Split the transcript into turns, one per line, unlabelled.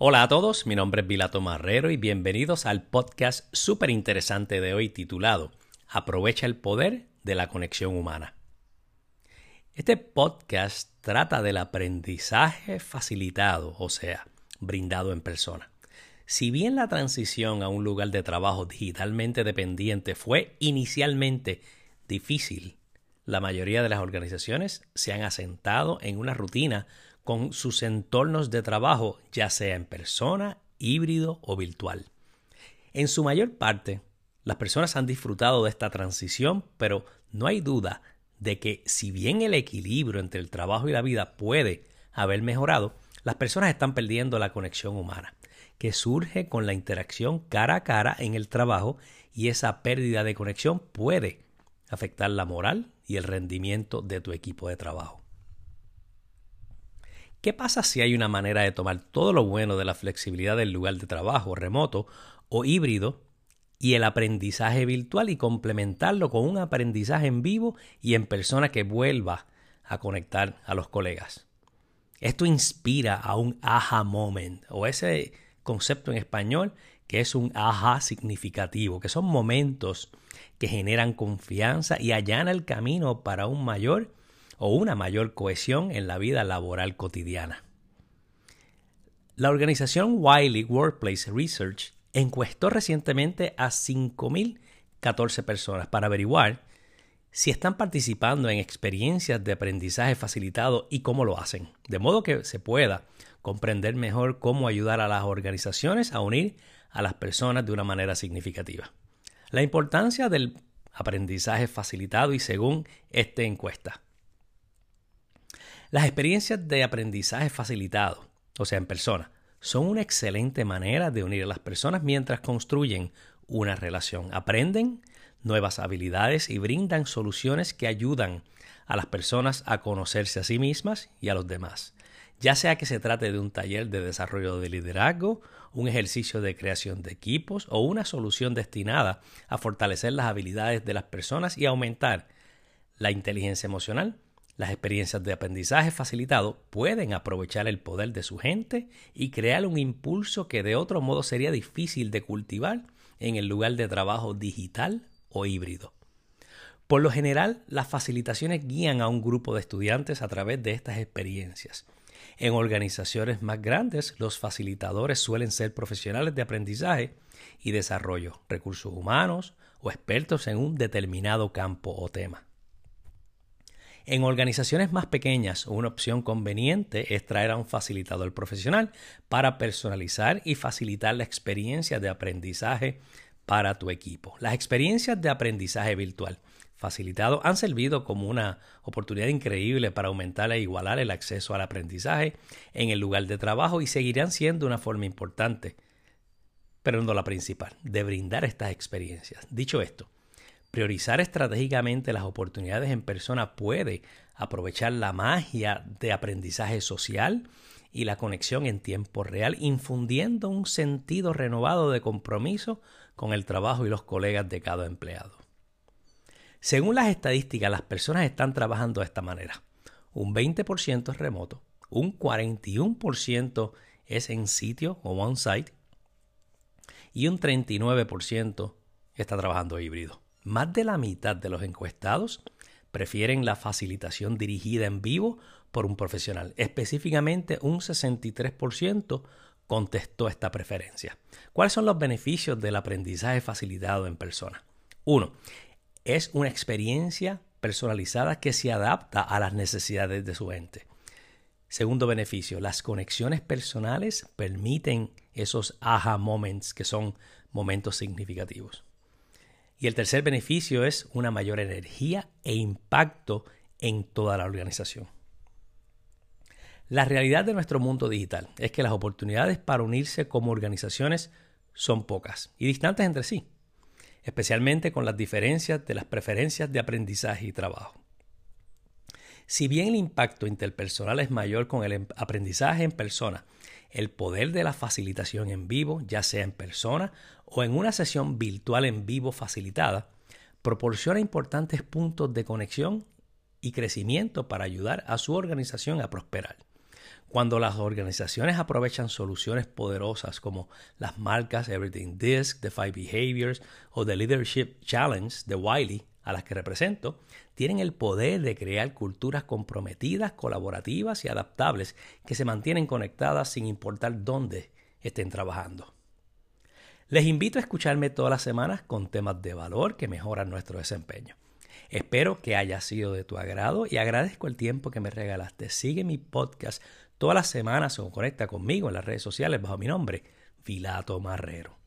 Hola a todos, mi nombre es Vilato Marrero y bienvenidos al podcast súper interesante de hoy titulado Aprovecha el poder de la conexión humana. Este podcast trata del aprendizaje facilitado, o sea, brindado en persona. Si bien la transición a un lugar de trabajo digitalmente dependiente fue inicialmente difícil, la mayoría de las organizaciones se han asentado en una rutina con sus entornos de trabajo, ya sea en persona, híbrido o virtual. En su mayor parte, las personas han disfrutado de esta transición, pero no hay duda de que si bien el equilibrio entre el trabajo y la vida puede haber mejorado, las personas están perdiendo la conexión humana, que surge con la interacción cara a cara en el trabajo y esa pérdida de conexión puede afectar la moral y el rendimiento de tu equipo de trabajo. ¿Qué pasa si hay una manera de tomar todo lo bueno de la flexibilidad del lugar de trabajo remoto o híbrido y el aprendizaje virtual y complementarlo con un aprendizaje en vivo y en persona que vuelva a conectar a los colegas? Esto inspira a un aha moment o ese concepto en español que es un aha significativo, que son momentos que generan confianza y allana el camino para un mayor o una mayor cohesión en la vida laboral cotidiana. La organización Wiley Workplace Research encuestó recientemente a 5.014 personas para averiguar si están participando en experiencias de aprendizaje facilitado y cómo lo hacen, de modo que se pueda comprender mejor cómo ayudar a las organizaciones a unir a las personas de una manera significativa. La importancia del aprendizaje facilitado y según esta encuesta. Las experiencias de aprendizaje facilitado, o sea, en persona, son una excelente manera de unir a las personas mientras construyen una relación. Aprenden nuevas habilidades y brindan soluciones que ayudan a las personas a conocerse a sí mismas y a los demás. Ya sea que se trate de un taller de desarrollo de liderazgo, un ejercicio de creación de equipos o una solución destinada a fortalecer las habilidades de las personas y aumentar la inteligencia emocional, las experiencias de aprendizaje facilitado pueden aprovechar el poder de su gente y crear un impulso que de otro modo sería difícil de cultivar en el lugar de trabajo digital o híbrido. Por lo general, las facilitaciones guían a un grupo de estudiantes a través de estas experiencias. En organizaciones más grandes, los facilitadores suelen ser profesionales de aprendizaje y desarrollo, recursos humanos o expertos en un determinado campo o tema. En organizaciones más pequeñas, una opción conveniente es traer a un facilitador profesional para personalizar y facilitar la experiencia de aprendizaje para tu equipo. Las experiencias de aprendizaje virtual facilitado han servido como una oportunidad increíble para aumentar e igualar el acceso al aprendizaje en el lugar de trabajo y seguirán siendo una forma importante, pero no la principal, de brindar estas experiencias. Dicho esto, Priorizar estratégicamente las oportunidades en persona puede aprovechar la magia de aprendizaje social y la conexión en tiempo real, infundiendo un sentido renovado de compromiso con el trabajo y los colegas de cada empleado. Según las estadísticas, las personas están trabajando de esta manera. Un 20% es remoto, un 41% es en sitio o on-site y un 39% está trabajando híbrido. Más de la mitad de los encuestados prefieren la facilitación dirigida en vivo por un profesional. Específicamente, un 63% contestó esta preferencia. ¿Cuáles son los beneficios del aprendizaje facilitado en persona? Uno, es una experiencia personalizada que se adapta a las necesidades de su ente. Segundo beneficio, las conexiones personales permiten esos aha moments que son momentos significativos. Y el tercer beneficio es una mayor energía e impacto en toda la organización. La realidad de nuestro mundo digital es que las oportunidades para unirse como organizaciones son pocas y distantes entre sí, especialmente con las diferencias de las preferencias de aprendizaje y trabajo. Si bien el impacto interpersonal es mayor con el em-, aprendizaje en persona, el poder de la facilitación en vivo, ya sea en persona o en una sesión virtual en vivo facilitada, proporciona importantes puntos de conexión y crecimiento para ayudar a su organización a prosperar. Cuando las organizaciones aprovechan soluciones poderosas como las marcas Everything Disc, The Five Behaviors o The Leadership Challenge de Wiley, a las que represento, tienen el poder de crear culturas comprometidas, colaborativas y adaptables que se mantienen conectadas sin importar dónde estén trabajando. Les invito a escucharme todas las semanas con temas de valor que mejoran nuestro desempeño. Espero que haya sido de tu agrado y agradezco el tiempo que me regalaste. Sigue mi podcast todas las semanas o conecta conmigo en las redes sociales bajo mi nombre, Vilato Marrero.